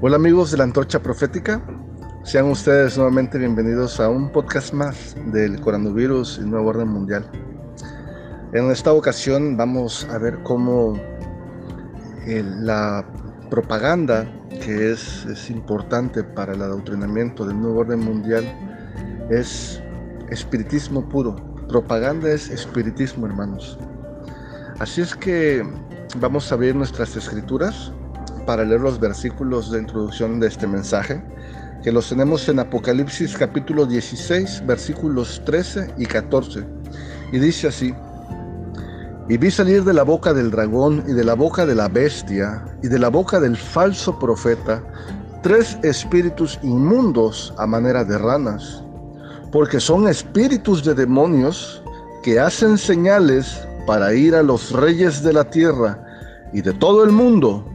Hola amigos de la Antorcha Profética, sean ustedes nuevamente bienvenidos a un podcast más del coronavirus y Nuevo Orden Mundial. En esta ocasión vamos a ver cómo eh, la propaganda, que es, es importante para el adoctrinamiento del Nuevo Orden Mundial, es espiritismo puro. Propaganda es espiritismo, hermanos. Así es que vamos a ver nuestras escrituras para leer los versículos de introducción de este mensaje, que los tenemos en Apocalipsis capítulo 16, versículos 13 y 14. Y dice así, y vi salir de la boca del dragón y de la boca de la bestia y de la boca del falso profeta tres espíritus inmundos a manera de ranas, porque son espíritus de demonios que hacen señales para ir a los reyes de la tierra y de todo el mundo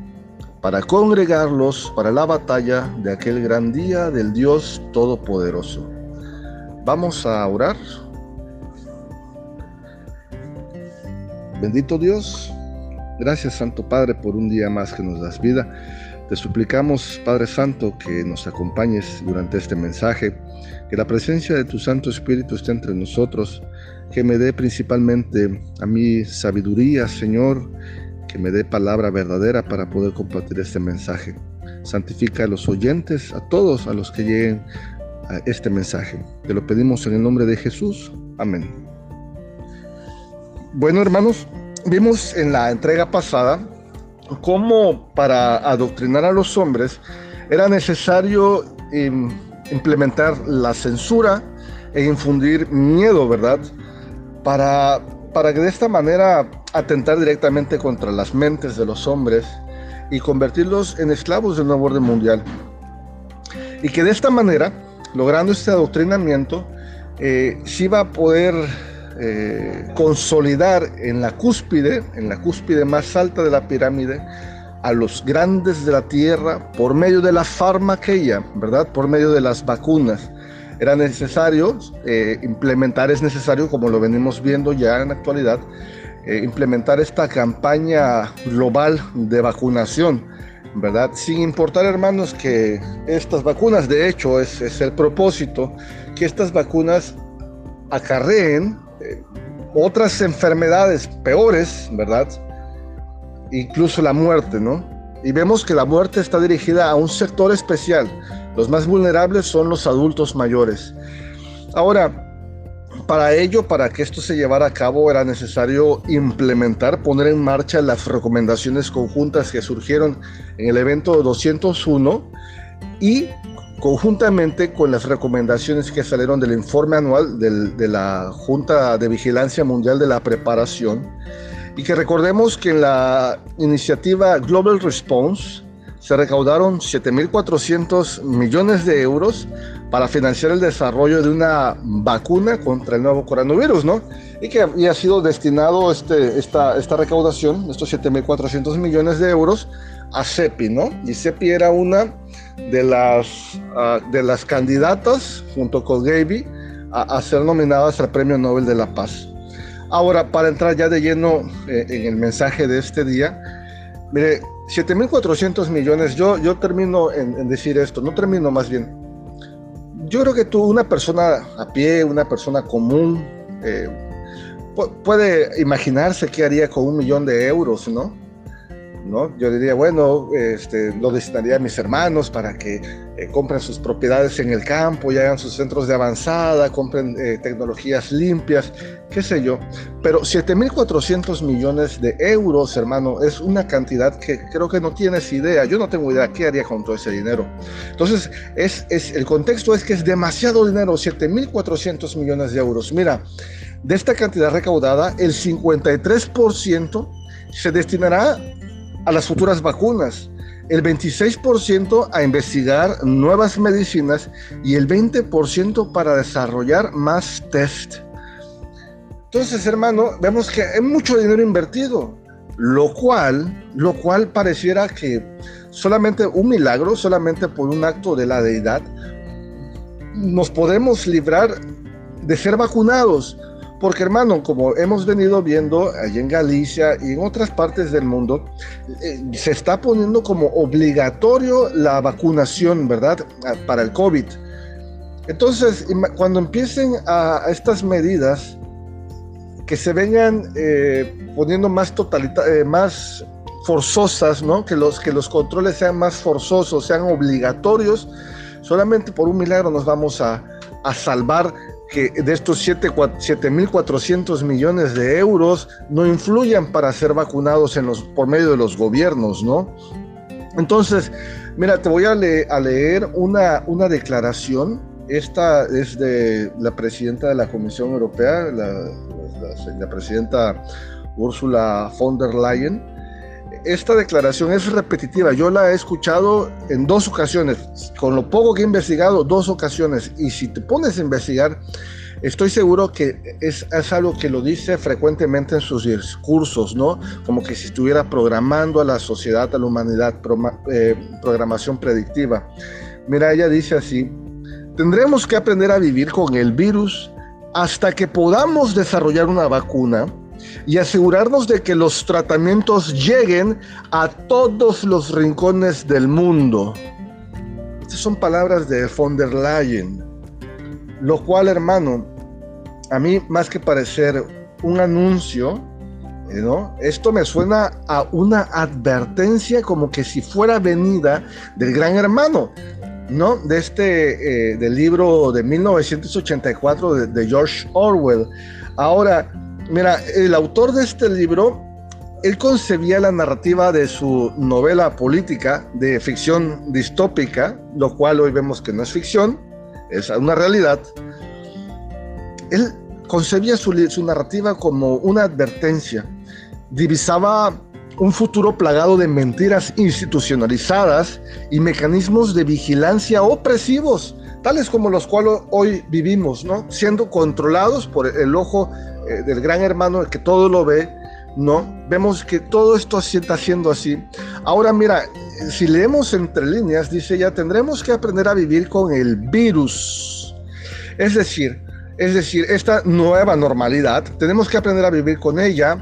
para congregarlos para la batalla de aquel gran día del Dios Todopoderoso. Vamos a orar. Bendito Dios, gracias Santo Padre por un día más que nos das vida. Te suplicamos, Padre Santo, que nos acompañes durante este mensaje, que la presencia de tu Santo Espíritu esté entre nosotros, que me dé principalmente a mí sabiduría, Señor, que me dé palabra verdadera para poder compartir este mensaje. Santifica a los oyentes, a todos a los que lleguen a este mensaje. Te lo pedimos en el nombre de Jesús. Amén. Bueno, hermanos, vimos en la entrega pasada cómo para adoctrinar a los hombres era necesario em, implementar la censura e infundir miedo, ¿verdad? Para, para que de esta manera atentar directamente contra las mentes de los hombres y convertirlos en esclavos del nuevo orden mundial. Y que de esta manera, logrando este adoctrinamiento, eh, se iba a poder eh, consolidar en la cúspide, en la cúspide más alta de la pirámide, a los grandes de la tierra por medio de la farmaqueia, ¿verdad? Por medio de las vacunas. Era necesario eh, implementar, es necesario, como lo venimos viendo ya en la actualidad, eh, implementar esta campaña global de vacunación, ¿verdad? Sin importar, hermanos, que estas vacunas, de hecho, es, es el propósito, que estas vacunas acarreen eh, otras enfermedades peores, ¿verdad? Incluso la muerte, ¿no? Y vemos que la muerte está dirigida a un sector especial. Los más vulnerables son los adultos mayores. Ahora, para ello, para que esto se llevara a cabo, era necesario implementar, poner en marcha las recomendaciones conjuntas que surgieron en el evento 201 y conjuntamente con las recomendaciones que salieron del informe anual de la Junta de Vigilancia Mundial de la Preparación. Y que recordemos que en la iniciativa Global Response se recaudaron 7.400 millones de euros para financiar el desarrollo de una vacuna contra el nuevo coronavirus, ¿no? Y que había sido destinado este, esta, esta recaudación, estos 7.400 millones de euros, a CEPI, ¿no? Y CEPI era una de las, uh, de las candidatas, junto con Gaby, a, a, ser nominadas al Premio Nobel de la Paz. Ahora, para entrar ya de lleno eh, en el mensaje de este día, mire, 7.400 millones, yo, yo termino en, decir esto, no termino más bien, yo creo que tú, una persona a pie, una persona común, eh, puede imaginarse qué haría con un millón de euros, ¿no? ¿No? Yo diría, bueno, este, lo destinaría a mis hermanos para que eh, compren sus propiedades en el campo y hagan sus centros de avanzada, compren eh, tecnologías limpias, qué sé yo. Pero 7.400 millones de euros, hermano, es una cantidad que creo que no tienes idea. Yo no tengo idea qué haría con todo ese dinero. Entonces, es, es, el contexto es que es demasiado dinero, 7.400 millones de euros. Mira, de esta cantidad recaudada, el 53% se destinará a las futuras vacunas, el 26% a investigar nuevas medicinas y el 20% para desarrollar más test. Entonces, hermano, vemos que hay mucho dinero invertido, lo cual, lo cual pareciera que solamente un milagro, solamente por un acto de la deidad, nos podemos librar de ser vacunados Porque hermano, como hemos venido viendo allí en Galicia y en otras partes del mundo, eh, se está poniendo como obligatorio la vacunación, ¿verdad? Para el COVID. Entonces, cuando empiecen a, estas medidas que se vengan eh, poniendo más totalita, eh, más forzosas, ¿no? Que los, que los controles sean más forzosos, sean obligatorios, solamente por un milagro nos vamos a, a salvar que de estos 7.400 millones de euros no influyan para ser vacunados por medio de los gobiernos, ¿no? Entonces, mira, te voy a, leer una, declaración. Esta es de la presidenta de la Comisión Europea, la, la, la presidenta Ursula von der Leyen esta declaración es repetitiva. Yo la he escuchado en dos ocasiones, con lo poco que he investigado, dos ocasiones. Y si te pones a investigar, estoy seguro que es, algo que lo dice frecuentemente en sus discursos, ¿no? Como que si estuviera programando a la sociedad, a la humanidad, eh, programación predictiva. Mira, ella dice así, tendremos que aprender a vivir con el virus hasta que podamos desarrollar una vacuna y asegurarnos de que los tratamientos lleguen a todos los rincones del mundo. Estas son palabras de von der Leyen, lo cual, hermano, a mí más que parecer un anuncio, eh, ¿no? Esto me suena a una advertencia como que si fuera venida del gran hermano, ¿no? De este, eh, del libro de 1984 de, de George Orwell. Ahora, Mira, el autor de este libro, él concebía la narrativa de su novela política de ficción distópica, lo cual hoy vemos que no es ficción, es una realidad. Él concebía su, su narrativa como una advertencia, divisaba un futuro plagado de mentiras institucionalizadas y mecanismos de vigilancia opresivos, tales como los cuales hoy vivimos, ¿no? siendo controlados por el ojo eh, del gran hermano que todo lo ve, ¿no? Vemos que todo esto se está haciendo así. Ahora mira, si leemos entre líneas, dice ya, tendremos que aprender a vivir con el virus. Es decir, es decir, esta nueva normalidad, tenemos que aprender a vivir con ella,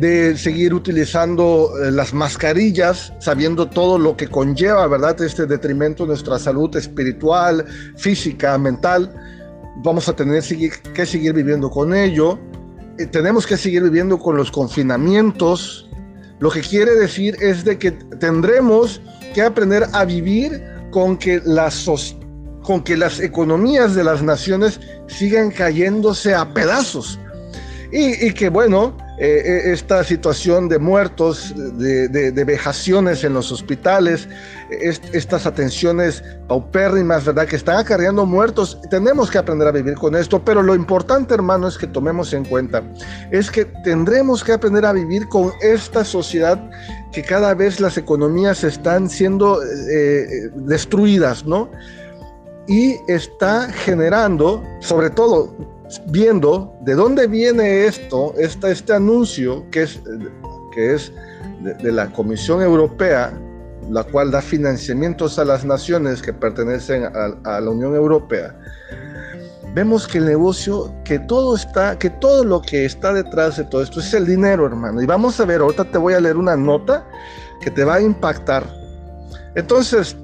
de seguir utilizando eh, las mascarillas, sabiendo todo lo que conlleva, ¿verdad? Este detrimento de nuestra salud espiritual, física, mental vamos a tener que seguir viviendo con ello. Eh, tenemos que seguir viviendo con los confinamientos. Lo que quiere decir es de que tendremos que aprender a vivir con que las, con que las economías de las naciones sigan cayéndose a pedazos. Y, que bueno, eh, eh, esta situación de muertos, de, vejaciones en los hospitales, estas atenciones paupérrimas, ¿verdad? Que están acarreando muertos. Tenemos que aprender a vivir con esto, pero lo importante, hermano, es que tomemos en cuenta, es que tendremos que aprender a vivir con esta sociedad que cada vez las economías están siendo eh, destruidas, ¿no? Y está generando, sobre todo, viendo de dónde viene esto, esta, este anuncio que es, que es de, la Comisión Europea, la cual da financiamientos a las naciones que pertenecen a, la Unión Europea, vemos que el negocio, que todo está, que todo lo que está detrás de todo esto es el dinero, hermano. Y vamos a ver, ahorita te voy a leer una nota que te va a impactar. Entonces,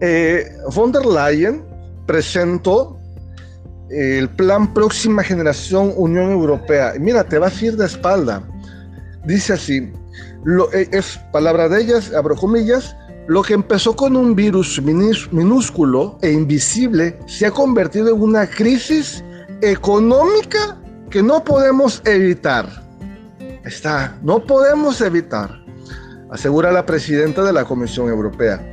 eh, von der Leyen presentó el plan Próxima Generación Unión Europea. Mira, te vas a ir de espalda. Dice así, lo, eh, es palabra de ellas, abro comillas, lo que empezó con un virus minúsculo e invisible se ha convertido en una crisis económica que no podemos evitar. Está, no podemos evitar, asegura la presidenta de la Comisión Europea.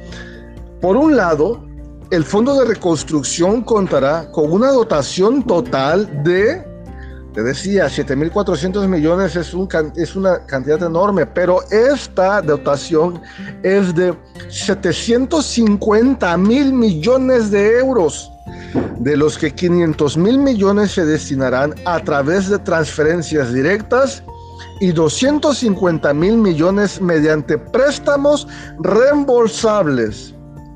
Por un lado, el Fondo de Reconstrucción contará con una dotación total de, te decía, 7.400 millones es, un, es una cantidad enorme, pero esta dotación es de 750 mil millones de euros, de los que 500 mil millones se destinarán a través de transferencias directas y 250 mil millones mediante préstamos reembolsables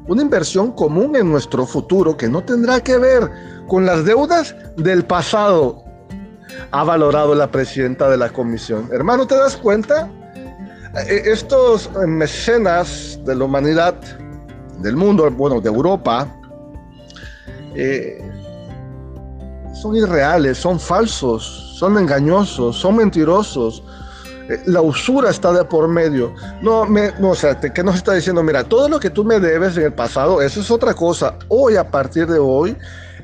una inversión común en nuestro futuro que no tendrá que ver con las deudas del pasado. ha valorado la presidenta de la comisión. Hermano, ¿te das cuenta? Eh, estos mecenas de la humanidad, del mundo, bueno, de Europa, eh, son irreales, son falsos, son engañosos, son mentirosos. La usura está de por medio. No, me, no o sea, ¿qué nos está diciendo? Mira, todo lo que tú me debes en el pasado, eso es otra cosa. Hoy, a partir de hoy,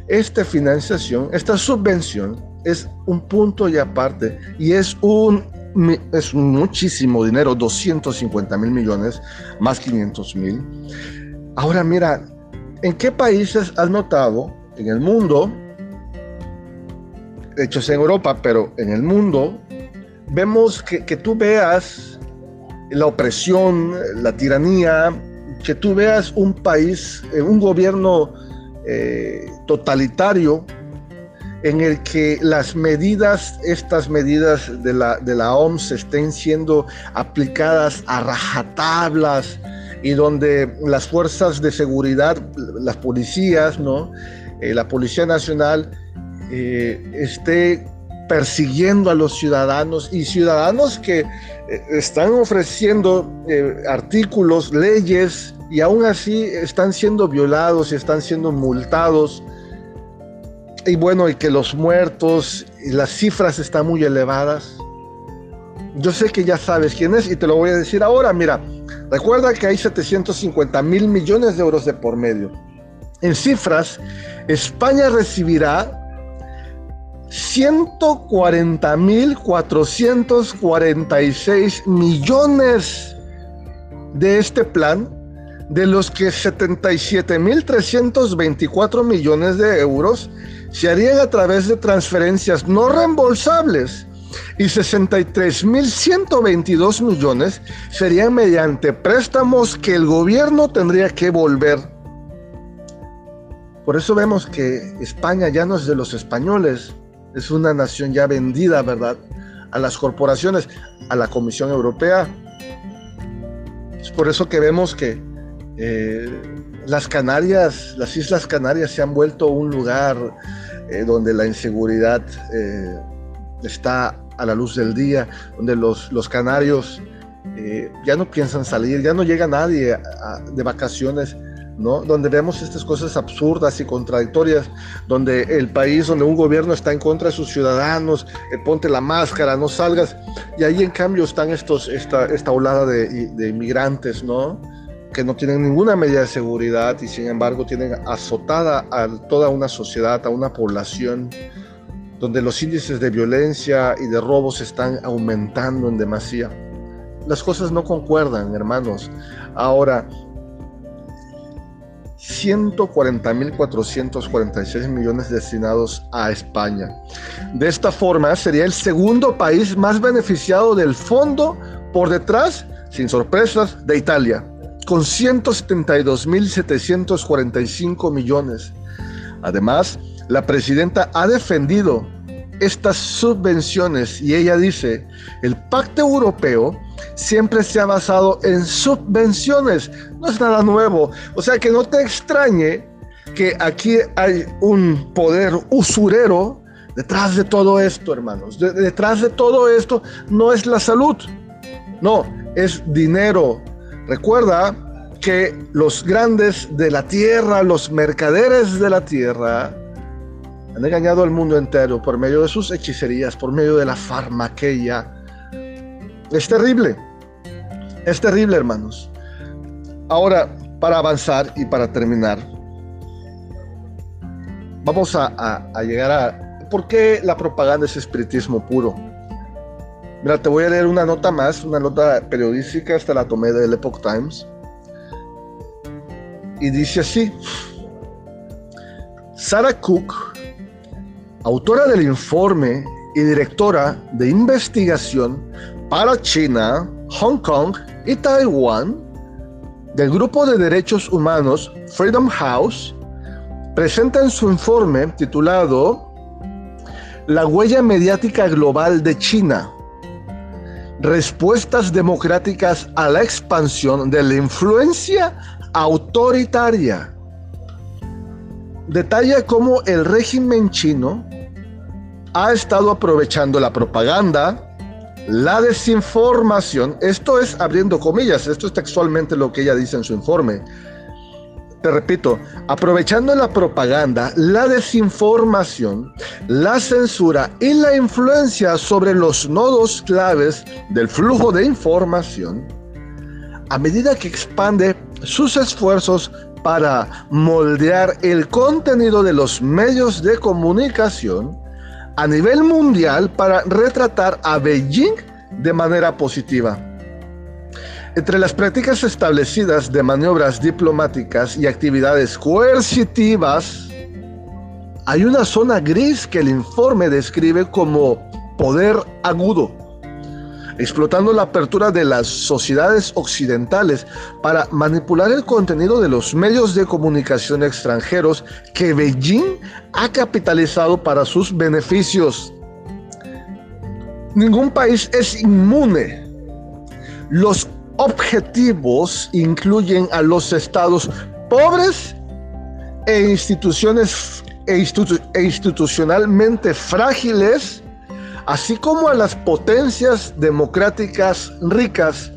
esta financiación, esta subvención es un punto y aparte y es un es muchísimo dinero, 250 mil millones más 500 mil. Ahora mira, ¿en qué países has notado en el mundo, hechos en Europa, pero en el mundo, vemos que, que tú veas la opresión, la tiranía, que tú veas un país, eh, un gobierno eh, totalitario en el que las medidas, estas medidas de la, de la OMS estén siendo aplicadas a rajatablas y donde las fuerzas de seguridad, las policías, ¿no? Eh, la Policía Nacional eh, esté persiguiendo a los ciudadanos y ciudadanos que están ofreciendo artículos, leyes y aún así están siendo violados y están siendo multados. Y bueno, y que los muertos y las cifras están muy elevadas. Yo sé que ya sabes quién es y te lo voy a decir ahora. Mira, recuerda que hay 750 mil millones de euros de por medio. En cifras, España recibirá 140 mil 446 millones de este plan de los que 77.324 millones de euros se harían a través de transferencias no reembolsables y 63.122 millones serían mediante préstamos que el gobierno tendría que volver. Por eso vemos que España ya no es de los españoles, es una nación ya vendida, ¿verdad? A las corporaciones, a la Comisión Europea. Es por eso que vemos que eh, las Canarias, las Islas Canarias se han vuelto un lugar eh, donde la inseguridad eh, está a la luz del día, donde los, los canarios ya no piensan salir, ya no llega nadie de vacaciones, ¿no? Donde vemos estas cosas absurdas y contradictorias, donde el país, donde un gobierno está en contra de sus ciudadanos, ponte la máscara, no salgas, y ahí en cambio están estos, esta, esta olada de, de inmigrantes, ¿no? que no tienen ninguna medida de seguridad y sin embargo tienen azotada a toda una sociedad, a una población, donde los índices de violencia y de robos están aumentando en demasía. Las cosas no concuerdan, hermanos. Ahora, 140.446 millones destinados a España. De esta forma, sería el segundo país más beneficiado del fondo por detrás, sin sorpresas, de Italia con 172.745 millones. Además, la presidenta ha defendido estas subvenciones y ella dice, el pacto europeo siempre se ha basado en subvenciones, no es nada nuevo. O sea que no te extrañe que aquí hay un poder usurero detrás de todo esto, hermanos. detrás de todo esto no es la salud, no, es dinero, Recuerda que los grandes de la tierra, los mercaderes de la tierra, han engañado al mundo entero por medio de sus hechicerías, por medio de la farmaqueia. Es terrible, es terrible hermanos. Ahora, para avanzar y para terminar, vamos a, llegar a por qué la propaganda es espiritismo puro. Mira, te voy a leer una nota más, una nota periodística, esta la tomé del Epoch Times. Y dice así, Sarah Cook, autora del informe y directora de investigación para China, Hong Kong y Taiwán del grupo de derechos humanos Freedom House, presenta en su informe titulado La huella mediática global de China, respuestas democráticas a la expansión de la influencia autoritaria. Detalla cómo el régimen chino ha estado aprovechando la propaganda, la desinformación, esto es abriendo comillas, esto es textualmente lo que ella dice en su informe. Te repito, aprovechando la propaganda, la desinformación, la censura y la influencia sobre los nodos claves del flujo de información, a medida que expande sus esfuerzos para moldear el contenido de los medios de comunicación, a nivel mundial para retratar a Beijing de manera positiva. Entre las prácticas establecidas de maniobras diplomáticas y actividades coercitivas, hay una zona gris que el informe describe como poder agudo explotando la apertura de las sociedades occidentales para manipular el contenido de los medios de comunicación extranjeros que Beijing ha capitalizado para sus beneficios. Ningún país es inmune. Los objetivos incluyen a los estados pobres e instituciones e, e institucionalmente frágiles así como a las potencias democráticas ricas,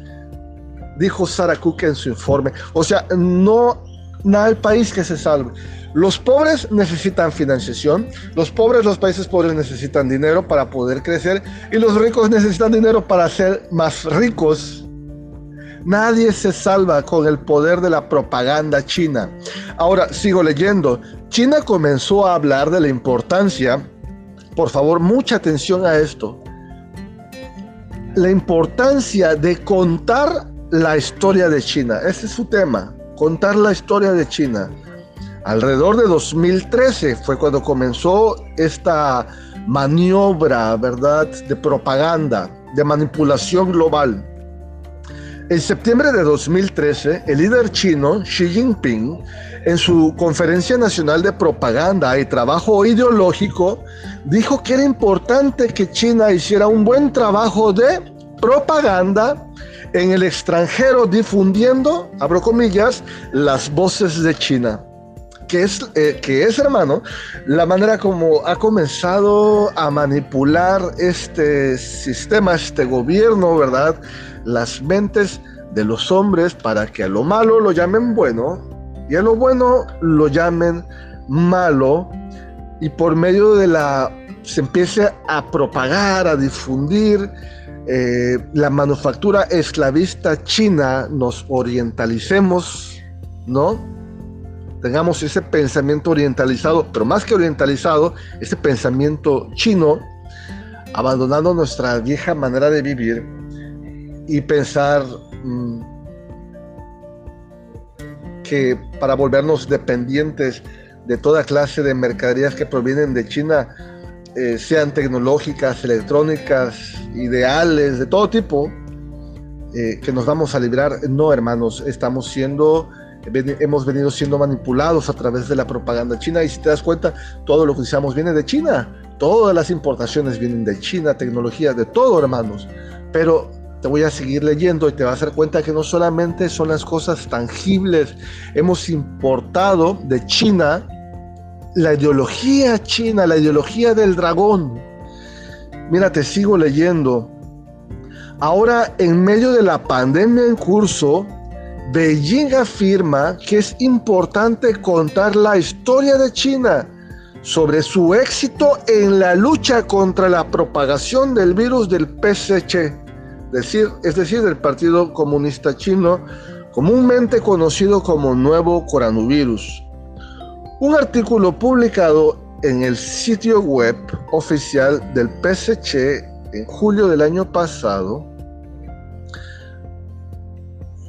dijo Sarah Cook en su informe. O sea, no, no hay país que se salve. Los pobres necesitan financiación, los pobres, los países pobres necesitan dinero para poder crecer y los ricos necesitan dinero para ser más ricos. Nadie se salva con el poder de la propaganda china. Ahora, sigo leyendo. China comenzó a hablar de la importancia por favor, mucha atención a esto. La importancia de contar la historia de China. Ese es su tema, contar la historia de China. Alrededor de 2013 fue cuando comenzó esta maniobra, ¿verdad?, de propaganda, de manipulación global. En septiembre de 2013, el líder chino Xi Jinping, en su conferencia nacional de propaganda y trabajo ideológico, dijo que era importante que China hiciera un buen trabajo de propaganda en el extranjero difundiendo, abro comillas, las voces de China. Que es, eh, que es, hermano, la manera como ha comenzado a manipular este sistema, este gobierno, ¿verdad? Las mentes de los hombres para que a lo malo lo llamen bueno y a lo bueno lo llamen malo y por medio de la se empiece a propagar, a difundir eh, la manufactura esclavista china, nos orientalicemos, ¿no? Tengamos ese pensamiento orientalizado, pero más que orientalizado, ese pensamiento chino, abandonando nuestra vieja manera de vivir y pensar mm, que para volvernos dependientes de toda clase de mercaderías que provienen de China, eh, sean tecnológicas, electrónicas, ideales, de todo tipo, eh, que nos vamos a librar. No, hermanos, estamos siendo, hemos venido siendo manipulados a través de la propaganda china y si te das cuenta, todo lo que usamos viene de China. Todas las importaciones vienen de China, tecnología, de todo, hermanos. Pero te voy a seguir leyendo y te vas a dar cuenta que no solamente son las cosas tangibles, hemos importado de China la ideología china, la ideología del dragón. Mira, te sigo leyendo. Ahora, en medio de la pandemia en curso, Beijing afirma que es importante contar la historia de China sobre su éxito en la lucha contra la propagación del virus del PSC, es decir, del Partido Comunista Chino, comúnmente conocido como nuevo coronavirus. Un artículo publicado en el sitio web oficial del PSC en julio del año pasado.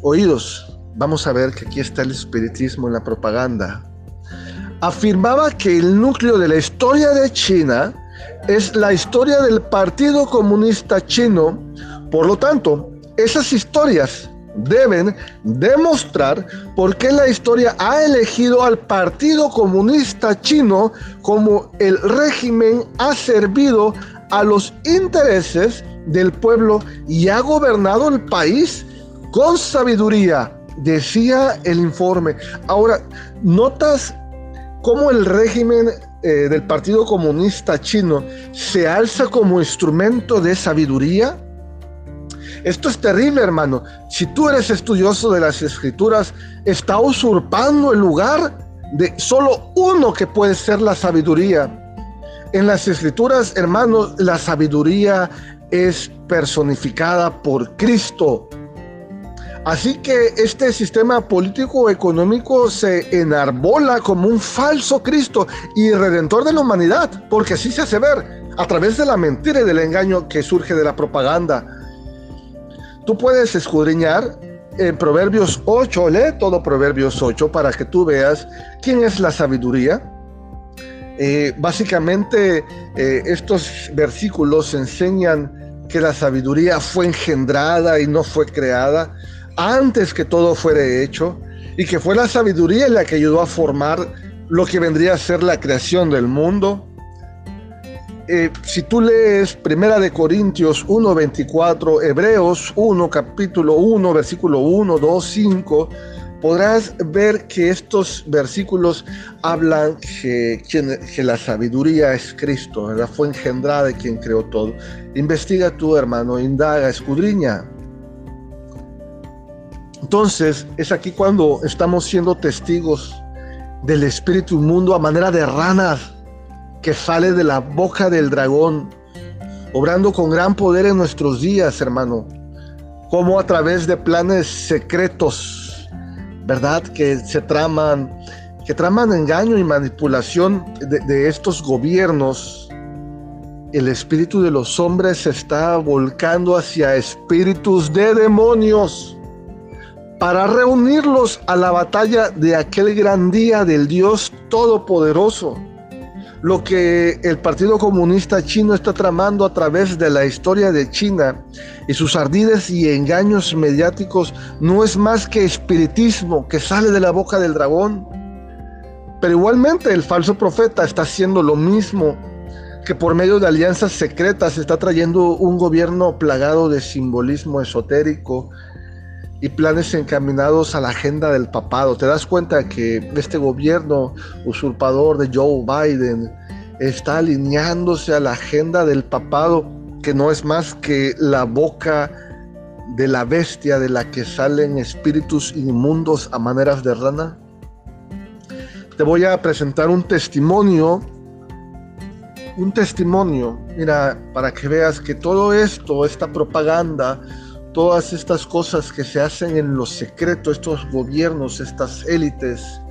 Oídos, vamos a ver que aquí está el espiritismo en la propaganda. Afirmaba que el núcleo de la historia de China es la historia del Partido Comunista Chino. Por lo tanto, esas historias deben demostrar por qué la historia ha elegido al Partido Comunista Chino como el régimen ha servido a los intereses del pueblo y ha gobernado el país con sabiduría, decía el informe. Ahora, ¿notas cómo el régimen eh, del Partido Comunista Chino se alza como instrumento de sabiduría? Esto es terrible, hermano. Si tú eres estudioso de las escrituras, está usurpando el lugar de solo uno que puede ser la sabiduría. En las escrituras, hermanos, la sabiduría es personificada por Cristo. Así que este sistema político económico se enarbola como un falso Cristo y redentor de la humanidad, porque así se hace ver a través de la mentira y del engaño que surge de la propaganda. Tú puedes escudriñar en Proverbios 8, lee todo Proverbios 8 para que tú veas quién es la sabiduría. Eh, básicamente eh, estos versículos enseñan que la sabiduría fue engendrada y no fue creada antes que todo fuera hecho y que fue la sabiduría la que ayudó a formar lo que vendría a ser la creación del mundo. Eh, si tú lees Primera de Corintios 1.24, Hebreos 1, capítulo 1, versículo 1, 2, 5, podrás ver que estos versículos hablan que, la sabiduría es Cristo, ¿verdad? fue engendrada de quien creó todo. Investiga tú, hermano, indaga, escudriña. Entonces, es aquí cuando estamos siendo testigos del espíritu inmundo a manera de ranas que sale de la boca del dragón, obrando con gran poder en nuestros días, hermano, como a través de planes secretos, ¿verdad? Que se traman, que traman engaño y manipulación de, de estos gobiernos. El espíritu de los hombres se está volcando hacia espíritus de demonios para reunirlos a la batalla de aquel gran día del Dios Todopoderoso. Lo que el Partido Comunista Chino está tramando a través de la historia de China y sus ardides y engaños mediáticos no es más que espiritismo que sale de la boca del dragón. Pero igualmente el falso profeta está haciendo lo mismo que por medio de alianzas secretas está trayendo un gobierno plagado de simbolismo esotérico, y planes encaminados a la agenda del papado. Te das cuenta que este gobierno usurpador de Joe Biden está alineándose a la agenda del papado, que no es más que la boca de la bestia de la que salen espíritus inmundos a maneras de rana. Te voy a presentar un testimonio, un testimonio, mira, para que veas que todo esto, esta propaganda, todas estas cosas que se hacen en lo secreto, estos gobiernos, estas élites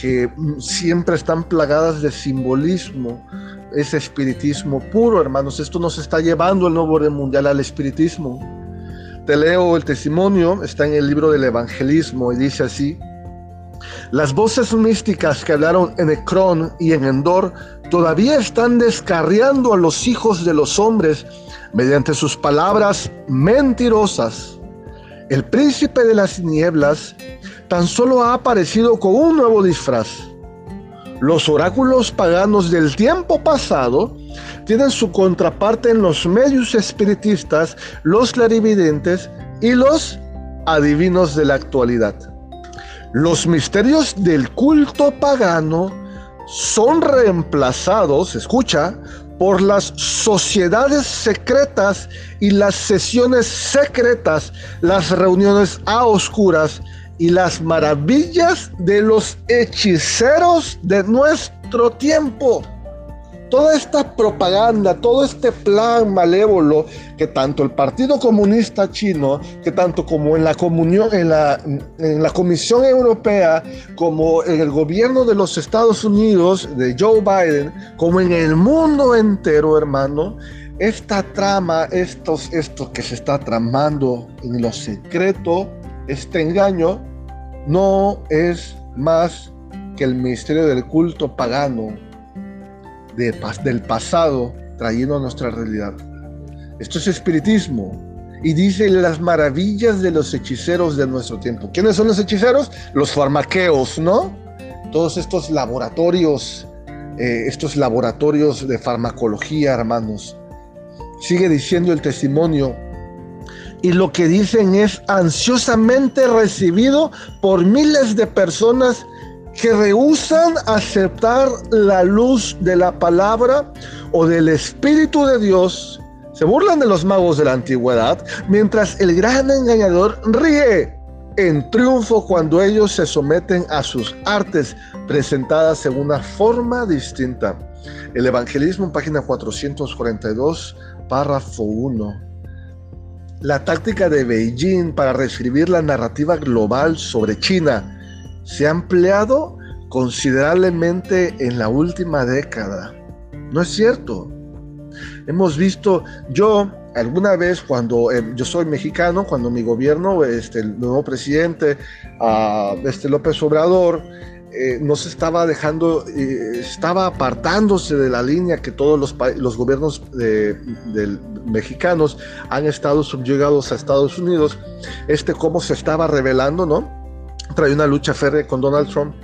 que siempre están plagadas de simbolismo, ese espiritismo puro, hermanos. Esto nos está llevando el nuevo orden mundial al espiritismo. Te leo el testimonio, está en el libro del evangelismo y dice así, las voces místicas que hablaron en Ecrón y en Endor todavía están descarriando a los hijos de los hombres mediante sus palabras mentirosas. El príncipe de las nieblas tan solo ha aparecido con un nuevo disfraz. Los oráculos paganos del tiempo pasado tienen su contraparte en los medios espiritistas, los clarividentes y los adivinos de la actualidad. Los misterios del culto pagano son reemplazados, escucha, por las sociedades secretas y las sesiones secretas, las reuniones a oscuras y las maravillas de los hechiceros de nuestro tiempo toda esta propaganda, todo este plan malévolo que tanto el Partido Comunista Chino, que tanto como en la comunión, en la, Comisión Europea, como en el gobierno de los Estados Unidos, de Joe Biden, como en el mundo entero, hermano, esta trama, estos, esto que se está tramando en lo secreto, este engaño, no es más que el misterio del culto pagano del pasado trayendo a nuestra realidad. Esto es espiritismo. Y dice las maravillas de los hechiceros de nuestro tiempo. ¿Quiénes son los hechiceros? Los farmaqueos, ¿no? Todos estos laboratorios, eh, estos laboratorios de farmacología, hermanos. Sigue diciendo el testimonio. Y lo que dicen es ansiosamente recibido por miles de personas que rehusan aceptar la luz de la palabra o del Espíritu de Dios, se burlan de los magos de la antigüedad, mientras el gran engañador ríe en triunfo cuando ellos se someten a sus artes presentadas en una forma distinta. El Evangelismo, página 442, párrafo 1. La táctica de Beijing para reescribir la narrativa global sobre China se ha empleado considerablemente en la última década. No es cierto. Hemos visto, yo alguna vez cuando eh, yo soy mexicano, cuando mi gobierno, este, el nuevo presidente, uh, este López Obrador, eh, no se estaba dejando, eh, estaba apartándose de la línea que todos los, los gobiernos de, mexicanos han estado subyugados a Estados Unidos, este cómo se estaba revelando, ¿no? Trae una lucha férrea con Donald Trump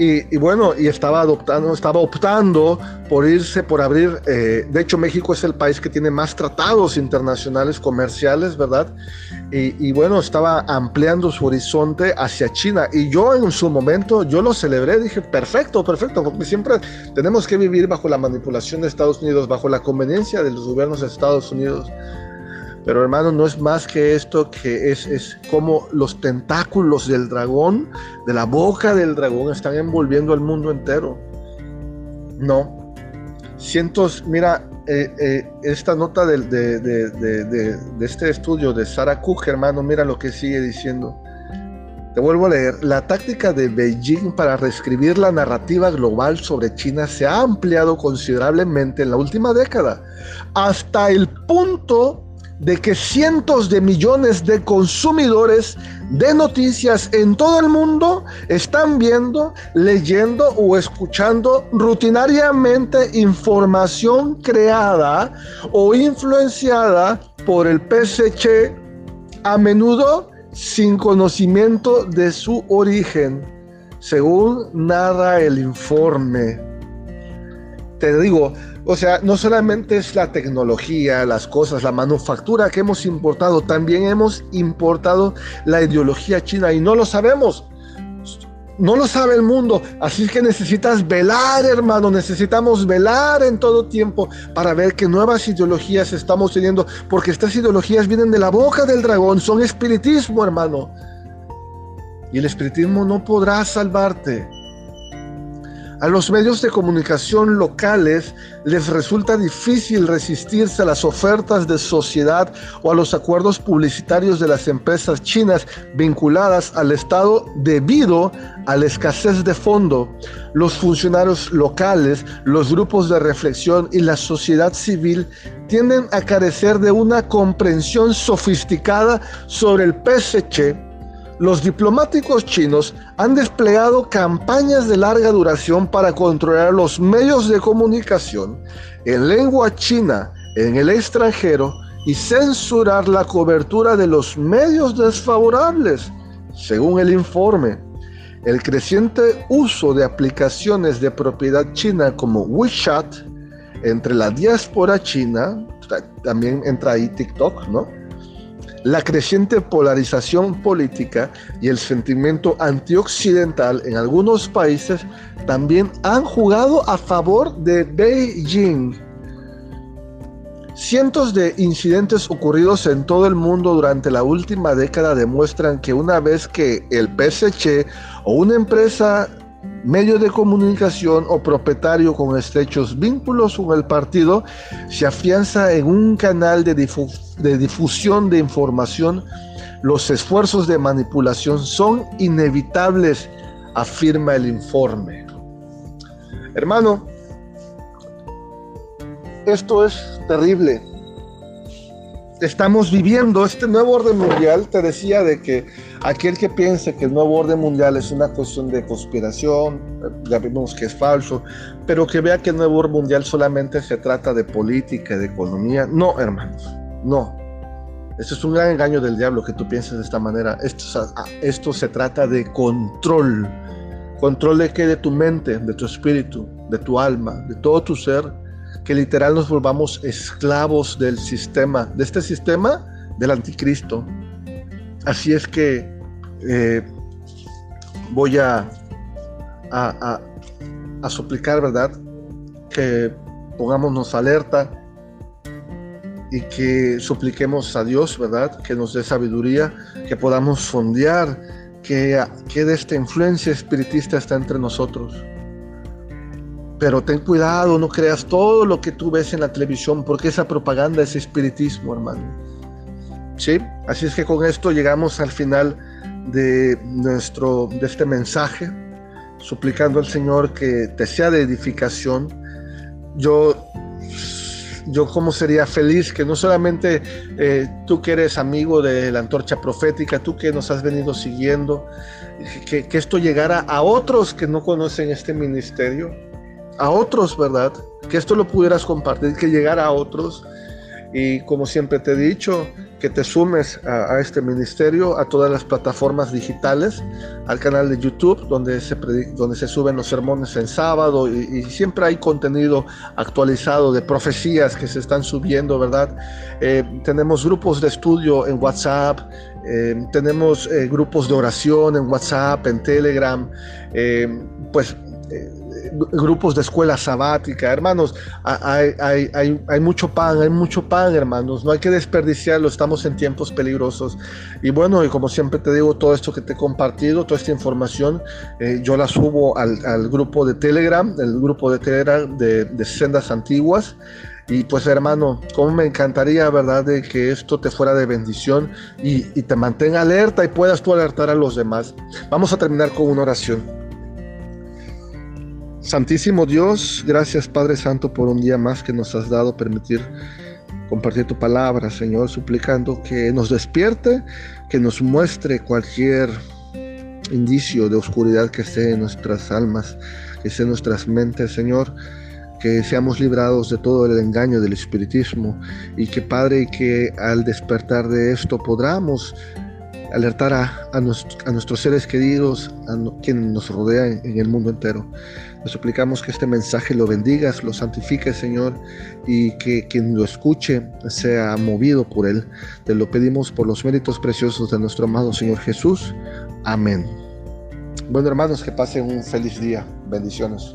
y, bueno, y estaba adoptando, estaba optando por irse, por abrir. Eh, de hecho, México es el país que tiene más tratados internacionales comerciales, ¿verdad? Y, bueno, estaba ampliando su horizonte hacia China. Y yo en su momento, yo lo celebré, dije, perfecto, perfecto, porque siempre tenemos que vivir bajo la manipulación de Estados Unidos, bajo la conveniencia de los gobiernos de Estados Unidos. Pero hermano, no es más que esto, que es, es como los tentáculos del dragón, de la boca del dragón, están envolviendo al mundo entero. No. Cientos, mira, eh, eh, esta nota de, de, de, de, este estudio de Sarah Cook, hermano, mira lo que sigue diciendo. Te vuelvo a leer. La táctica de Beijing para reescribir la narrativa global sobre China se ha ampliado considerablemente en la última década, hasta el punto de que cientos de millones de consumidores de noticias en todo el mundo están viendo, leyendo o escuchando rutinariamente información creada o influenciada por el PSC, a menudo sin conocimiento de su origen, según narra el informe. Te digo, o sea, no solamente es la tecnología, las cosas, la manufactura que hemos importado, también hemos importado la ideología china y no lo sabemos. No lo sabe el mundo, así que necesitas velar, hermano, necesitamos velar en todo tiempo para ver qué nuevas ideologías estamos teniendo, porque estas ideologías vienen de la boca del dragón, son espiritismo, hermano. Y el espiritismo no podrá salvarte. A los medios de comunicación locales les resulta difícil resistirse a las ofertas de sociedad o a los acuerdos publicitarios de las empresas chinas vinculadas al Estado debido a la escasez de fondo. Los funcionarios locales, los grupos de reflexión y la sociedad civil tienden a carecer de una comprensión sofisticada sobre el PSC los diplomáticos chinos han desplegado campañas de larga duración para controlar los medios de comunicación en lengua china en el extranjero y censurar la cobertura de los medios desfavorables. Según el informe, el creciente uso de aplicaciones de propiedad china como WeChat entre la diáspora china, también entra ahí TikTok, ¿no? La creciente polarización política y el sentimiento antioccidental en algunos países también han jugado a favor de Beijing. Cientos de incidentes ocurridos en todo el mundo durante la última década demuestran que una vez que el PSC o una empresa medio de comunicación o propietario con estrechos vínculos con el partido se afianza en un canal de, de, difusión de información, los esfuerzos de manipulación son inevitables, afirma el informe. Hermano, esto es terrible estamos viviendo este nuevo orden mundial. Te decía de que aquel que piense que el nuevo orden mundial es una cuestión de conspiración, ya vimos que es falso, pero que vea que el nuevo orden mundial solamente se trata de política, de economía. No, hermanos, no. Esto es un gran engaño del diablo que tú pienses de esta manera. Esto, esto se trata de control. ¿Control de qué? De tu mente, de tu espíritu, de tu alma, de todo tu ser que literal nos volvamos esclavos del sistema, de este sistema del anticristo. Así es que eh, voy a a, a, suplicar, ¿verdad? Que pongámonos alerta y que supliquemos a Dios, ¿verdad? Que nos dé sabiduría, que podamos fondear que, que de esta influencia espiritista está entre nosotros. Pero ten cuidado, no creas todo lo que tú ves en la televisión, porque esa propaganda es espiritismo, hermano. ¿Sí? Así es que con esto llegamos al final de, nuestro, de este mensaje, suplicando al Señor que te sea de edificación. Yo, yo como sería feliz que no solamente eh, tú que eres amigo de la antorcha profética, tú que nos has venido siguiendo, que, que esto llegara a otros que no conocen este ministerio, a otros, ¿verdad? Que esto lo pudieras compartir, que llegara a otros. Y como siempre te he dicho, que te sumes a, este ministerio, a todas las plataformas digitales, al canal de YouTube, donde se, donde se suben los sermones en sábado y, siempre hay contenido actualizado de profecías que se están subiendo, ¿verdad? Eh, tenemos grupos de estudio en WhatsApp, eh, tenemos eh, grupos de oración en WhatsApp, en Telegram, pues grupos de escuela sabática, hermanos, hay, hay, mucho pan, hay mucho pan, hermanos, no hay que desperdiciarlo, estamos en tiempos peligrosos. Y bueno, y como siempre te digo, todo esto que te he compartido, toda esta información, eh, yo la subo al, grupo de Telegram, el grupo de Telegram de, Sendas Antiguas. Y pues hermano, como me encantaría, ¿verdad?, de que esto te fuera de bendición y, y te mantenga alerta y puedas tú alertar a los demás. Vamos a terminar con una oración. Santísimo Dios, gracias Padre Santo por un día más que nos has dado permitir compartir tu palabra, Señor, suplicando que nos despierte, que nos muestre cualquier indicio de oscuridad que esté en nuestras almas, que esté en nuestras mentes, Señor, que seamos librados de todo el engaño del espiritismo y que Padre, que al despertar de esto podamos alertar a, nuestros seres queridos, a quienes nos rodean en el mundo entero. Te suplicamos que este mensaje lo bendigas, lo santifiques, Señor, y que quien lo escuche sea movido por él. Te lo pedimos por los méritos preciosos de nuestro amado Señor Jesús. Amén. Bueno, hermanos, que pasen un feliz día. Bendiciones.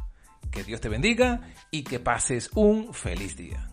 Que Dios te bendiga y que pases un feliz día.